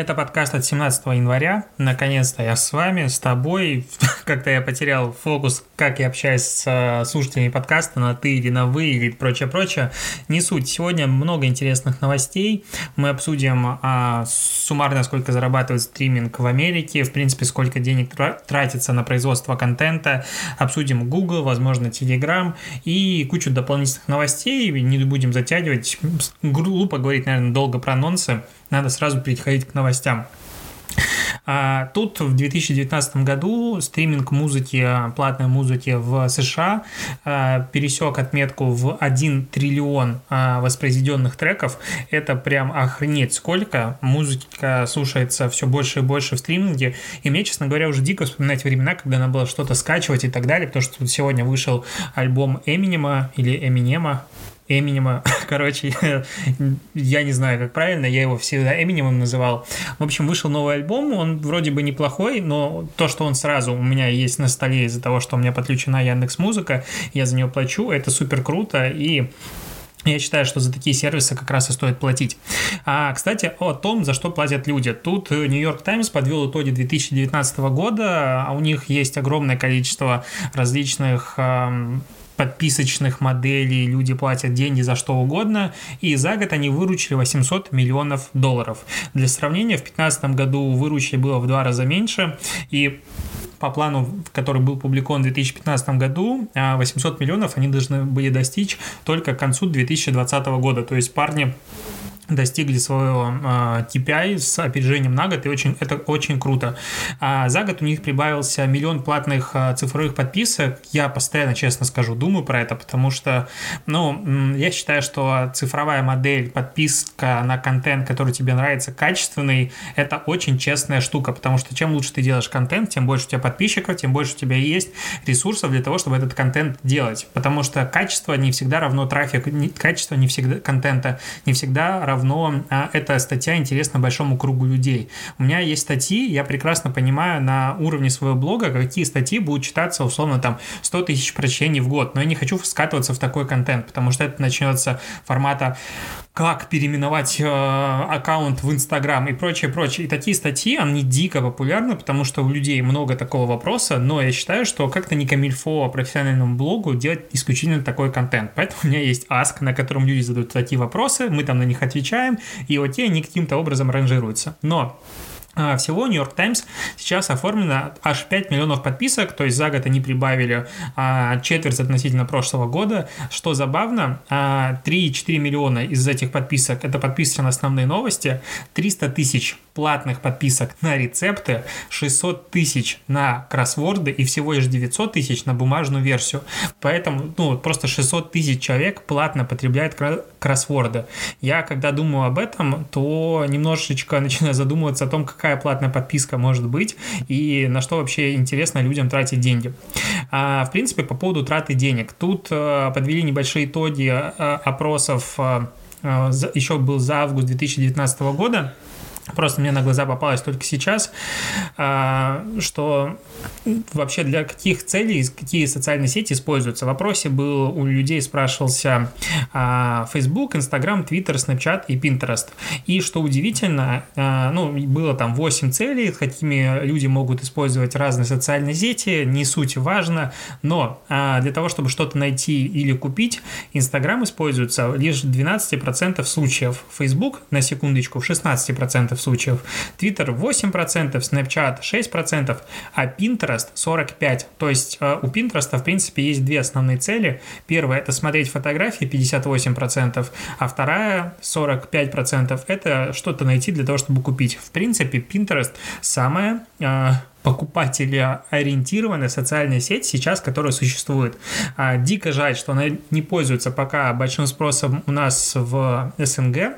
Это подкаст от 17 января. Наконец-то я с вами, с тобой. Как-то я потерял фокус, как я общаюсь с э, слушателями подкаста на ты или на вы или прочее-прочее. Не суть. Сегодня много интересных новостей. Мы обсудим а, суммарно, сколько зарабатывает стриминг в Америке, в принципе, сколько денег тратится на производство контента. Обсудим Google, возможно, Telegram и кучу дополнительных новостей. Не будем затягивать. Глупо говорить, наверное, долго про анонсы надо сразу переходить к новостям. А тут в 2019 году стриминг музыки, платной музыки в США а, пересек отметку в 1 триллион а, воспроизведенных треков. Это прям охренеть сколько. Музыка слушается все больше и больше в стриминге. И мне, честно говоря, уже дико вспоминать времена, когда надо было что-то скачивать и так далее, потому что сегодня вышел альбом Эминема или Эминема, Эминема. Короче, я не знаю, как правильно, я его всегда Эминемом называл. В общем, вышел новый альбом, он вроде бы неплохой, но то, что он сразу у меня есть на столе из-за того, что у меня подключена Яндекс Музыка, я за нее плачу, это супер круто, и я считаю, что за такие сервисы как раз и стоит платить. А, кстати, о том, за что платят люди. Тут Нью-Йорк Таймс подвел итоги 2019 года, а у них есть огромное количество различных подписочных моделей, люди платят деньги за что угодно, и за год они выручили 800 миллионов долларов. Для сравнения, в 2015 году выручили было в два раза меньше, и по плану, который был публикован в 2015 году, 800 а, миллионов они должны были достичь только к концу 2020 года. То есть парни достигли своего э, а, TPI с опережением на год, и очень, это очень круто. А за год у них прибавился миллион платных э, цифровых подписок. Я постоянно, честно скажу, думаю про это, потому что, ну, я считаю, что цифровая модель, подписка на контент, который тебе нравится, качественный, это очень честная штука, потому что чем лучше ты делаешь контент, тем больше у тебя подписчиков, тем больше у тебя есть ресурсов для того, чтобы этот контент делать, потому что качество не всегда равно трафик, качество не всегда контента не всегда равно равно а, эта статья интересна большому кругу людей. У меня есть статьи, я прекрасно понимаю на уровне своего блога, какие статьи будут читаться условно там 100 тысяч прочтений в год, но я не хочу скатываться в такой контент, потому что это начнется формата как переименовать э, аккаунт в Инстаграм и прочее, прочее. И такие статьи, они дико популярны, потому что у людей много такого вопроса, но я считаю, что как-то не камильфо профессиональному блогу делать исключительно такой контент. Поэтому у меня есть Ask, на котором люди задают такие вопросы, мы там на них отвечаем, и вот те они каким-то образом ранжируются. Но а, всего Нью-Йорк Таймс сейчас оформлено аж 5 миллионов подписок, то есть за год они прибавили а, четверть относительно прошлого года. Что забавно, а, 3,4 миллиона из этих подписок это подписки на основные новости, 300 тысяч платных подписок на рецепты, 600 тысяч на кроссворды и всего лишь 900 тысяч на бумажную версию. Поэтому ну, просто 600 тысяч человек платно потребляет кроссворды. Я когда думаю об этом, то немножечко начинаю задумываться о том, какая платная подписка может быть и на что вообще интересно людям тратить деньги. А, в принципе, по поводу траты денег. Тут а, подвели небольшие итоги а, опросов а, еще был за август 2019 года. Просто мне на глаза попалось только сейчас, а, что вообще для каких целей, какие социальные сети используются. В вопросе был у людей спрашивался а, Facebook, Instagram, Twitter, Snapchat и Pinterest. И что удивительно, а, ну, было там 8 целей, какими люди могут использовать разные социальные сети, не суть важно, но для того, чтобы что-то найти или купить, Instagram используется лишь в 12% случаев, Facebook, на секундочку, в 16% случаев, Twitter 8%, Snapchat 6%, а Pinterest 45%. То есть э, у Pinterest, в принципе, есть две основные цели. Первая – это смотреть фотографии 58%, а вторая 45% – это что-то найти для того, чтобы купить. В принципе, Pinterest самая э, покупателя ориентированная социальная сеть сейчас, которая существует. А, дико жаль, что она не пользуется пока большим спросом у нас в СНГ,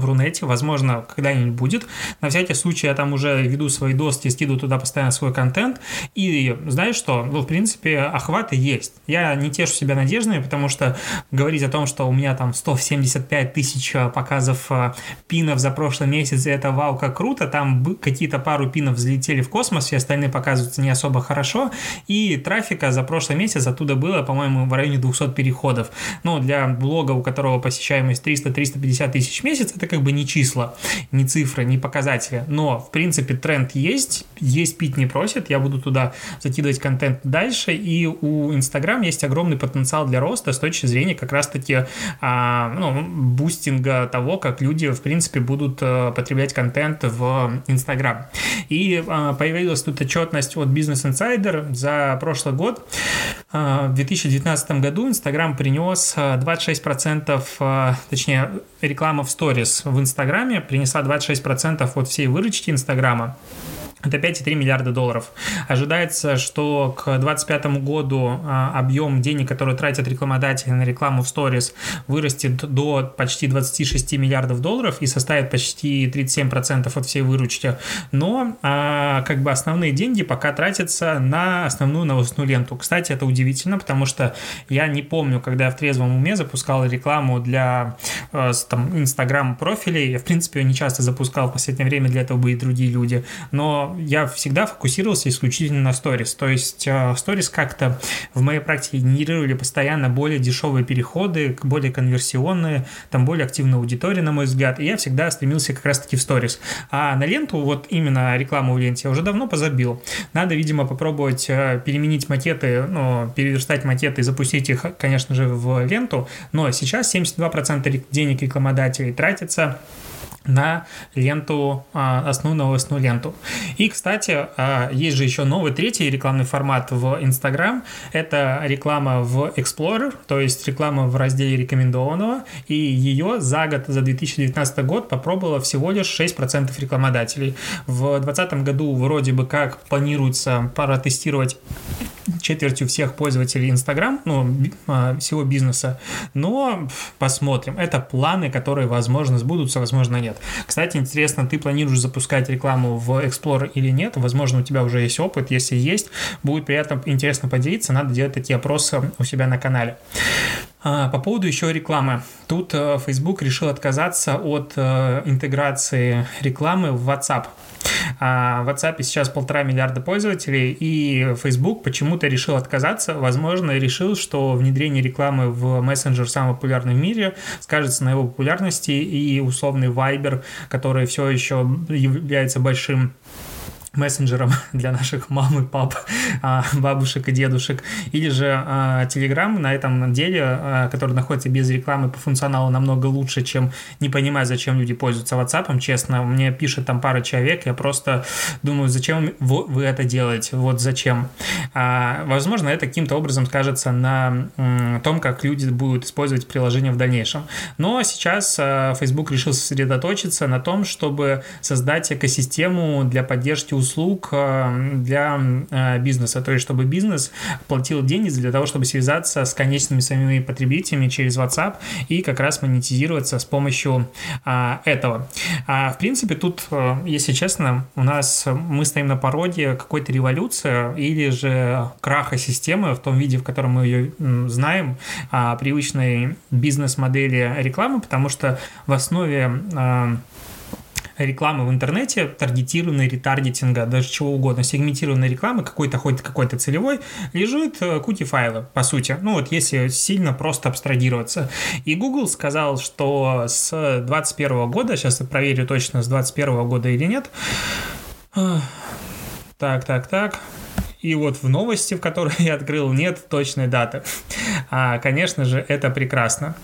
в Рунете, возможно, когда-нибудь будет. На всякий случай я там уже веду свои доски, скидываю туда постоянно свой контент, и знаешь что, ну, в принципе, охваты есть. Я не тешу себя надеждами, потому что говорить о том, что у меня там 175 тысяч э, показов э, пинов за прошлый месяц, и это вау, как круто, там какие-то пару пинов взлетели в космос, все остальные показываются не особо хорошо, и трафика за прошлый месяц оттуда было, по-моему, в районе 200 переходов. Ну, для блога, у которого посещаемость 300-350 тысяч в месяц, это как бы не числа, не цифры, не показатели. Но, в принципе, тренд есть, есть пить не просит, я буду туда закидывать контент дальше, и у Инстаграм есть огромный потенциал для роста с точки зрения как раз-таки а, ну, boosting а того, как люди, в принципе, будут а, потреблять контент в Инстаграм. И а, появилась тут отчетность от Business Insider за прошлый год. А, в 2019 году Инстаграм принес 26%, а, точнее, реклама в сторис в Инстаграме принесла 26% от всей выручки Инстаграма. Это 5,3 миллиарда долларов. Ожидается, что к 2025 году а, объем денег, который тратят рекламодатели на рекламу в сторис, вырастет до почти 26 миллиардов долларов и составит почти 37% от всей выручки. Но а, как бы основные деньги пока тратятся на основную новостную ленту. Кстати, это удивительно, потому что я не помню, когда я в трезвом уме запускал рекламу для э, там, Инстаграм профилей. Я, в принципе, ее не часто запускал в последнее время, для этого были другие люди. Но я всегда фокусировался исключительно на сторис. То есть э, сторис как-то в моей практике генерировали постоянно более дешевые переходы, более конверсионные, там более активная аудитория, на мой взгляд. И я всегда стремился как раз-таки в сторис. А на ленту, вот именно рекламу в ленте, я уже давно позабил. Надо, видимо, попробовать э, переменить макеты, ну, переверстать макеты и запустить их, конечно же, в ленту. Но сейчас 72% денег рекламодателей тратится на ленту, а, основную новостную ленту. И, кстати, а, есть же еще новый третий рекламный формат в Instagram. Это реклама в Explorer, то есть реклама в разделе рекомендованного. И ее за год, за 2019 год попробовало всего лишь 6% рекламодателей. В 2020 году вроде бы как планируется протестировать четвертью всех пользователей Instagram, ну, а, всего бизнеса. Но посмотрим. Это планы, которые, возможно, сбудутся, возможно, нет. Кстати, интересно, ты планируешь запускать рекламу в Explorer или нет? Возможно, у тебя уже есть опыт. Если есть, будет приятно, интересно поделиться. Надо делать такие опросы у себя на канале. А, по поводу еще рекламы. Тут э, Facebook решил отказаться от э, интеграции рекламы в WhatsApp. А в WhatsApp сейчас полтора миллиарда пользователей, и Facebook почему-то решил отказаться. Возможно, решил, что внедрение рекламы в мессенджер самый популярный в мире скажется на его популярности, и условный Viber, который все еще является большим мессенджером для наших мам и пап, а, бабушек и дедушек, или же Telegram на этом деле, а, который находится без рекламы по функционалу намного лучше, чем не понимая, зачем люди пользуются WhatsApp, честно, мне пишет там пара человек, я просто думаю, зачем вы это делаете, вот зачем. А, возможно, это каким-то образом скажется на том, как люди будут использовать приложение в дальнейшем. Но сейчас Facebook решил сосредоточиться на том, чтобы создать экосистему для поддержки услуг э, для э, бизнеса, то есть чтобы бизнес платил деньги для того, чтобы связаться с конечными своими потребителями через WhatsApp и как раз монетизироваться с помощью а, этого. А, в принципе, тут, э, если честно, у нас мы стоим на породе какой-то революции или же краха системы в том виде, в котором мы ее знаем, а, привычной бизнес-модели рекламы, потому что в основе рекламы в интернете, таргетированной, ретаргетинга, даже чего угодно, сегментированной рекламы, какой-то хоть какой-то целевой, лежит кути э, файлы, по сути. Ну вот если сильно просто абстрагироваться. И Google сказал, что с 2021 года, сейчас я проверю точно, с 2021 года или нет, так, так, так. И вот в новости, в которой я открыл, нет точной даты. А, конечно же, это прекрасно.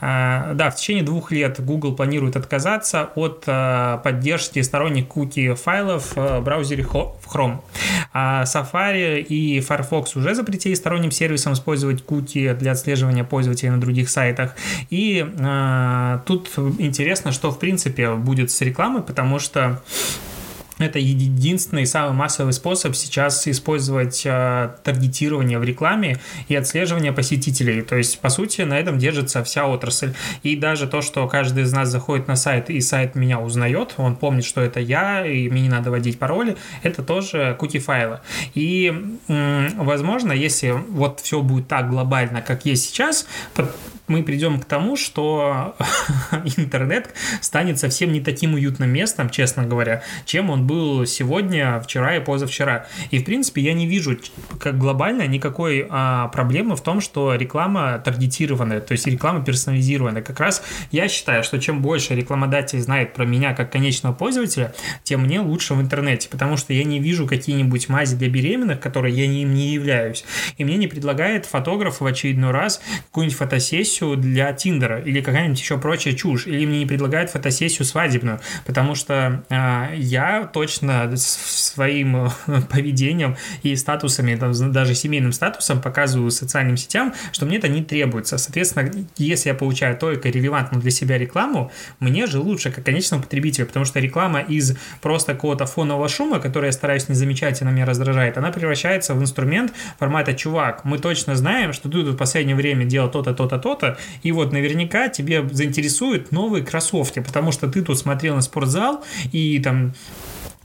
А, да, в течение двух лет Google планирует отказаться от а, поддержки сторонних куки файлов в браузере Chrome. А Safari и Firefox уже запретили сторонним сервисам использовать куки для отслеживания пользователей на других сайтах. И а, тут интересно, что в принципе будет с рекламой, потому что это единственный самый массовый способ сейчас использовать э, таргетирование в рекламе и отслеживание посетителей. То есть, по сути, на этом держится вся отрасль. И даже то, что каждый из нас заходит на сайт, и сайт меня узнает, он помнит, что это я, и мне не надо вводить пароли, это тоже куки-файлы. И, возможно, если вот все будет так глобально, как есть сейчас, мы придем к тому, что интернет станет совсем не таким уютным местом, честно говоря, чем он был сегодня, вчера и позавчера. И, в принципе, я не вижу как глобально никакой а, проблемы в том, что реклама таргетированная, то есть реклама персонализированная. Как раз я считаю, что чем больше рекламодатель знает про меня как конечного пользователя, тем мне лучше в интернете, потому что я не вижу какие-нибудь мази для беременных, которые я им не являюсь. И мне не предлагает фотограф в очередной раз какую-нибудь фотосессию, фотосессию для Тиндера или какая-нибудь еще прочая чушь, или мне не предлагают фотосессию свадебную, потому что э, я точно своим э, поведением и статусами, там, даже семейным статусом показываю социальным сетям, что мне это не требуется. Соответственно, если я получаю только релевантную для себя рекламу, мне же лучше как конечному потребителю, потому что реклама из просто какого-то фонового шума, который я стараюсь не замечать, она меня раздражает, она превращается в инструмент формата «Чувак, мы точно знаем, что ты тут в последнее время делал то-то, то-то, то-то, что-то, и вот наверняка тебе заинтересуют новые кроссовки, потому что ты тут смотрел на спортзал и там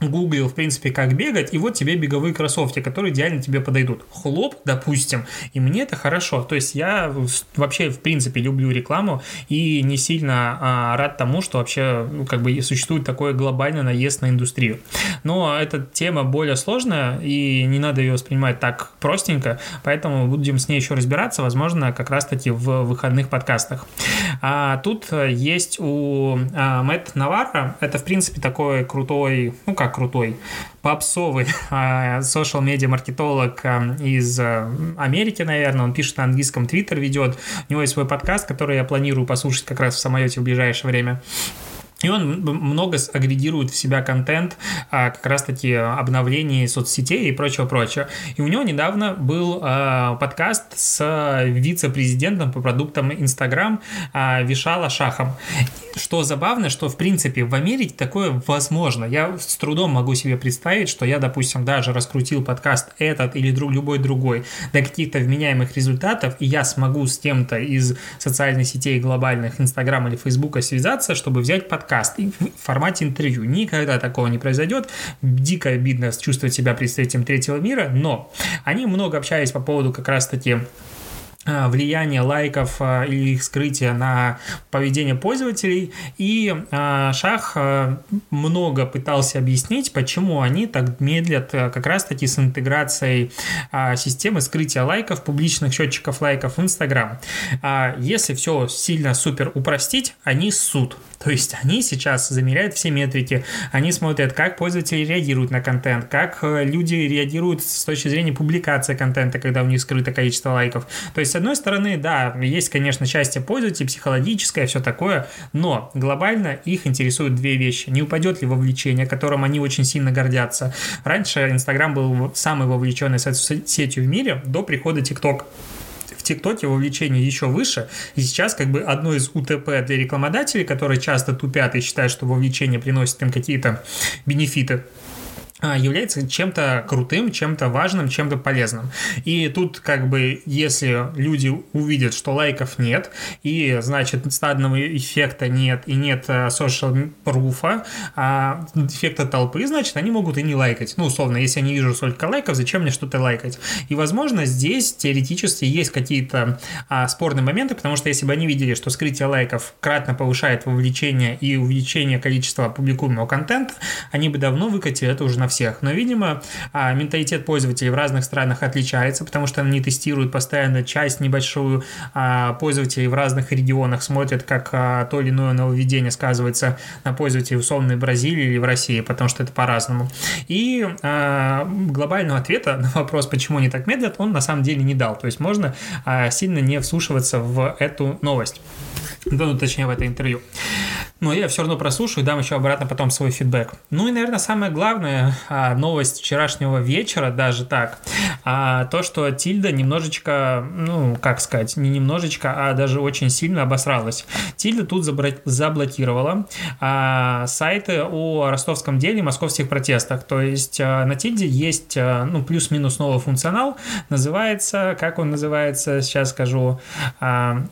гуглил, в принципе, как бегать, и вот тебе беговые кроссовки, которые идеально тебе подойдут. Хлоп, допустим, и мне это хорошо. То есть я вообще, в принципе, люблю рекламу и не сильно а, рад тому, что вообще, ну, как бы существует такой глобальный наезд на индустрию. Но эта тема более сложная, и не надо ее воспринимать так простенько, поэтому будем с ней еще разбираться, возможно, как раз-таки в выходных подкастах. А тут есть у а, Мэтт Навара, это, в принципе, такой крутой, ну, как крутой, попсовый social медиа маркетолог а, из а, Америки, наверное. Он пишет на английском, твиттер ведет. У него есть свой подкаст, который я планирую послушать как раз в самолете в ближайшее время. И он много агрегирует в себя контент, как раз-таки обновлений соцсетей и прочего-прочего. И у него недавно был подкаст с вице-президентом по продуктам а, Вишала Шахом. Что забавно, что в принципе в Америке такое возможно. Я с трудом могу себе представить, что я, допустим, даже раскрутил подкаст этот или друг, любой другой до каких-то вменяемых результатов, и я смогу с кем-то из социальных сетей глобальных, Инстаграма или Фейсбука связаться, чтобы взять подкаст подкаст в формате интервью. Никогда такого не произойдет. Дико обидно чувствовать себя представителем третьего мира, но они много общались по поводу как раз-таки влияние лайков а, или их скрытия на поведение пользователей. И а, Шах много пытался объяснить, почему они так медлят как раз-таки с интеграцией системы скрытия лайков, публичных счетчиков лайков в Инстаграм. Если все сильно супер упростить, они суд. То есть они сейчас замеряют все метрики, они смотрят, как пользователи реагируют на контент, как э, люди реагируют с точки зрения публикации контента, когда у них скрыто количество лайков. То есть, с одной стороны, да, есть, конечно, счастье пользователей, психологическое, все такое, но глобально их интересуют две вещи. Не упадет ли вовлечение, которым они очень сильно гордятся. Раньше Инстаграм был самой вовлеченной сетью в мире до прихода ТикТок. ТикТоке вовлечение еще выше. И сейчас как бы одно из УТП для рекламодателей, которые часто тупят и считают, что вовлечение приносит им какие-то бенефиты, является чем-то крутым, чем-то важным, чем-то полезным. И тут как бы, если люди увидят, что лайков нет, и, значит, стадного эффекта нет, и нет э, social пруфа, а эффекта толпы, значит, они могут и не лайкать. Ну, условно, если я не вижу столько лайков, зачем мне что-то лайкать? И, возможно, здесь теоретически есть какие-то а, спорные моменты, потому что если бы они видели, что скрытие лайков кратно повышает вовлечение и увеличение количества публикуемого контента, они бы давно выкатили это уже на всех. Но, видимо, а, менталитет пользователей в разных странах отличается, потому что они тестируют постоянно часть небольшую а, пользователей в разных регионах, смотрят, как а, то или иное нововведение сказывается на пользователей условной Бразилии или в России, потому что это по-разному. И глобального ответа на вопрос, почему они так медлят, он на самом деле не дал. То есть можно сильно не вслушиваться в эту новость. Ну, точнее, в это интервью. Но я все равно прослушаю, дам еще обратно потом свой фидбэк. Ну и, наверное, самое главное а, новость вчерашнего вечера, даже так, а, то, что Тильда немножечко, ну, как сказать, не немножечко, а даже очень сильно обосралась. Тильда тут заблокировала а, сайты о ростовском деле и московских протестах. То есть на Тильде есть, ну, плюс-минус новый функционал, называется, как он называется, сейчас скажу,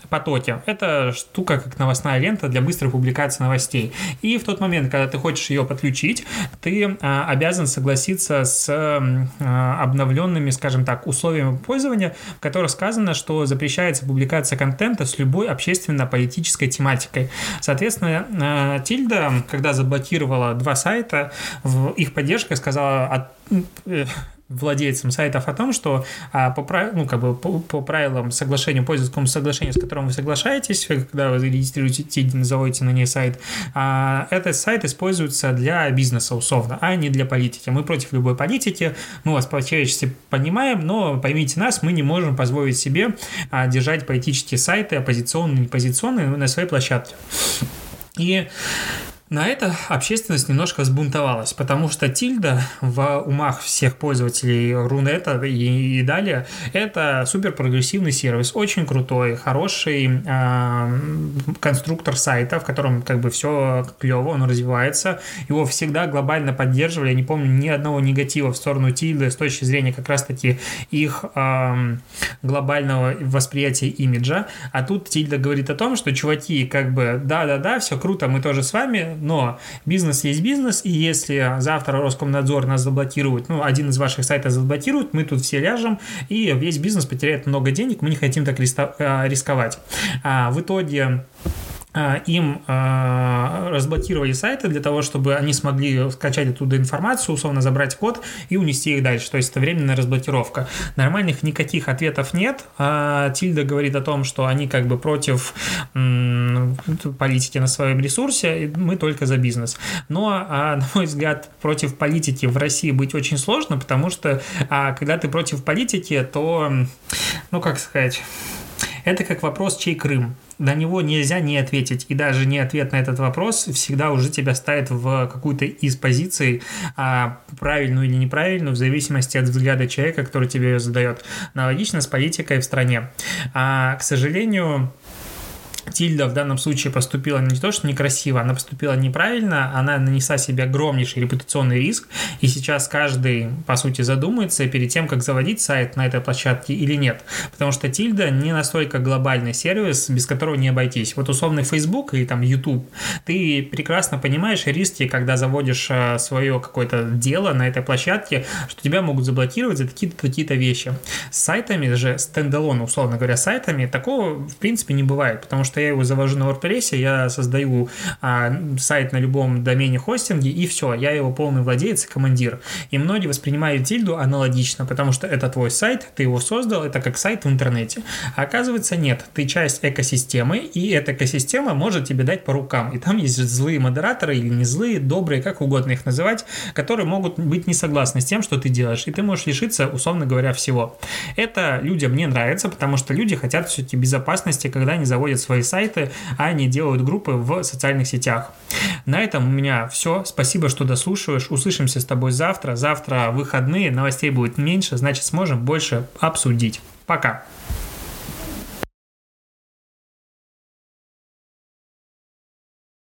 потоки. Это штука, как новостная лента для быстрой публикации новостей. И в тот момент, когда ты хочешь ее подключить, ты а, обязан согласиться с а, обновленными, скажем так, условиями пользования, в которых сказано, что запрещается публикация контента с любой общественно-политической тематикой. Соответственно, а, Тильда, когда заблокировала два сайта, в их поддержка сказала э, владельцам сайтов о том, что а, по, ну, как бы, по, по правилам соглашения, пользовательскому соглашению, с которым вы соглашаетесь, когда вы регистрируете, заводите на ней сайт, а, этот сайт используется для бизнеса условно, а не для политики. Мы против любой политики, мы вас по-человечески понимаем, но поймите нас, мы не можем позволить себе а, держать политические сайты, оппозиционные, непозиционные на своей площадке. И на это общественность немножко взбунтовалась, потому что Тильда в умах всех пользователей Рунета и, и далее это супер прогрессивный сервис, очень крутой, хороший э, конструктор сайта, в котором как бы все клево, он развивается, его всегда глобально поддерживали, я не помню ни одного негатива в сторону Тильды с точки зрения как раз-таки их э, глобального восприятия имиджа, а тут Тильда говорит о том, что чуваки, как бы, да-да-да, все круто, мы тоже с вами, но бизнес есть бизнес, и если завтра Роскомнадзор нас заблокирует, ну, один из ваших сайтов заблокирует, мы тут все ляжем, и весь бизнес потеряет много денег, мы не хотим так э, рисковать. А в итоге им э, разблокировали сайты для того, чтобы они смогли скачать оттуда информацию, условно забрать код и унести их дальше. То есть это временная разблокировка. Нормальных никаких ответов нет. А Тильда говорит о том, что они как бы против политики на своем ресурсе, мы только за бизнес. Но, а, на мой взгляд, против политики в России быть очень сложно, потому что а, когда ты против политики, то, ну как сказать, это как вопрос, чей Крым на него нельзя не ответить. И даже не ответ на этот вопрос всегда уже тебя ставит в какую-то из позиций, а, правильную или неправильную, в зависимости от взгляда человека, который тебе ее задает. Аналогично с политикой в стране. А, к сожалению, Тильда в данном случае поступила не то, что некрасиво, она поступила неправильно, она нанесла себе огромнейший репутационный риск, и сейчас каждый, по сути, задумается перед тем, как заводить сайт на этой площадке или нет. Потому что Тильда не настолько глобальный сервис, без которого не обойтись. Вот условный Facebook или там YouTube, ты прекрасно понимаешь риски, когда заводишь э, свое какое-то дело на этой площадке, что тебя могут заблокировать за какие-то какие-то вещи. С сайтами же, стендалон, условно говоря, сайтами, такого в принципе не бывает, потому что я его завожу на WordPress, я создаю а, сайт на любом домене хостинге, и все, я его полный владелец и командир. И многие воспринимают тильду аналогично, потому что это твой сайт, ты его создал, это как сайт в интернете. А оказывается, нет, ты часть экосистемы, и эта экосистема может тебе дать по рукам. И там есть злые модераторы или не злые, добрые, как угодно их называть, которые могут быть не согласны с тем, что ты делаешь, и ты можешь лишиться, условно говоря, всего. Это людям не нравится, потому что люди хотят все-таки безопасности, когда они заводят свои сайты, а они делают группы в социальных сетях. На этом у меня все. Спасибо, что дослушиваешь. Услышимся с тобой завтра. Завтра выходные, новостей будет меньше, значит сможем больше обсудить. Пока.